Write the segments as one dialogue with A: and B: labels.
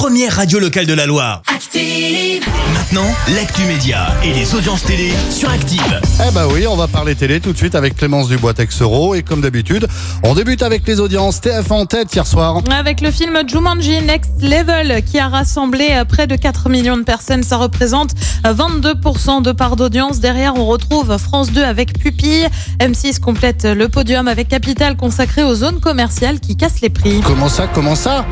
A: première radio locale de la Loire.
B: Active.
A: Maintenant, l'actu média et les audiences télé sur Active.
C: Eh bah oui, on va parler télé tout de suite avec Clémence Dubois Texero et comme d'habitude, on débute avec les audiences TF1 en tête hier soir.
D: Avec le film Jumanji Next Level qui a rassemblé euh, près de 4 millions de personnes, ça représente euh, 22% de part d'audience. Derrière, on retrouve France 2 avec Pupille. M6 complète le podium avec Capital consacré aux zones commerciales qui cassent les prix.
C: Comment ça, comment ça?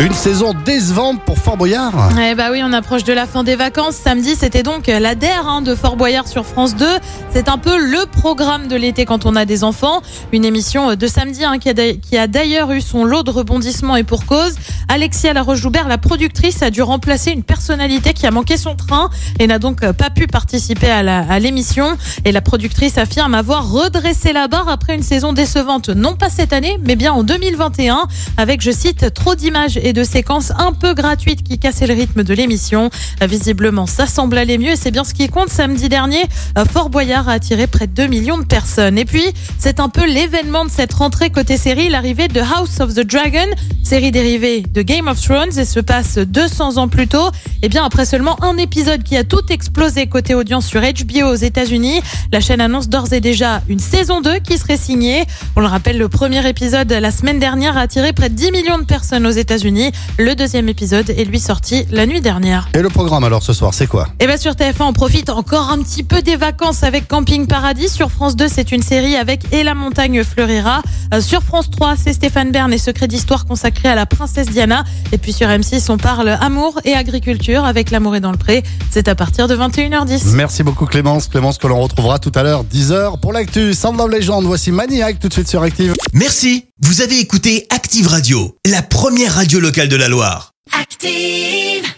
C: Une saison décevante pour Fort Boyard
D: Eh bah oui, on approche de la fin des vacances. Samedi, c'était donc la DER hein, de Fort Boyard sur France 2. C'est un peu le programme de l'été quand on a des enfants. Une émission de samedi hein, qui a d'a- qui a d'ailleurs eu son lot de rebondissements et pour cause. Alexia Laroche-Joubert, la productrice, a dû remplacer une personnalité qui a manqué son train et n'a donc pas pu participer à l'émission. Et la productrice affirme avoir redressé la barre après une saison décevante, non pas cette année, mais bien en 2021, avec, je cite, trop d'images et de séquences un peu gratuites qui cassaient le rythme de l'émission. Visiblement, ça semble aller mieux et c'est bien ce qui compte. Samedi dernier, euh, Fort Boyard a attiré près de 2 millions de personnes. Et puis, c'est un peu l'événement de cette rentrée côté série, l'arrivée de House of the Dragon, série dérivée de Game of Thrones et se passe 200 ans plus tôt. Et bien, après seulement un épisode qui a tout explosé côté audience sur HBO aux États-Unis, la chaîne annonce d'ores et déjà une saison 2 qui serait signée. On le rappelle, le premier épisode la semaine dernière a attiré près de 10 millions de personnes aux États-Unis. Le deuxième épisode est lui sorti la nuit dernière.
C: Et le programme alors ce soir, c'est quoi?
D: Et bien sur TF1, on profite encore un petit peu des vacances avec Camping Paradis. Sur France 2, c'est une série avec Et la montagne fleurira. Euh, sur France 3, c'est Stéphane Bern et Secret d'histoire consacré à la princesse Diana. Et puis sur M6, on parle amour et agriculture avec L'amour est dans le pré. C'est à partir de 21h10.
C: Merci beaucoup Clémence, Clémence que l'on retrouvera tout à l'heure 10h pour l'actu. Sound of Legend, voici Maniac tout de suite sur Active.
A: Merci, vous avez écouté Active Radio, la première radio locale de la Loire.
B: Active.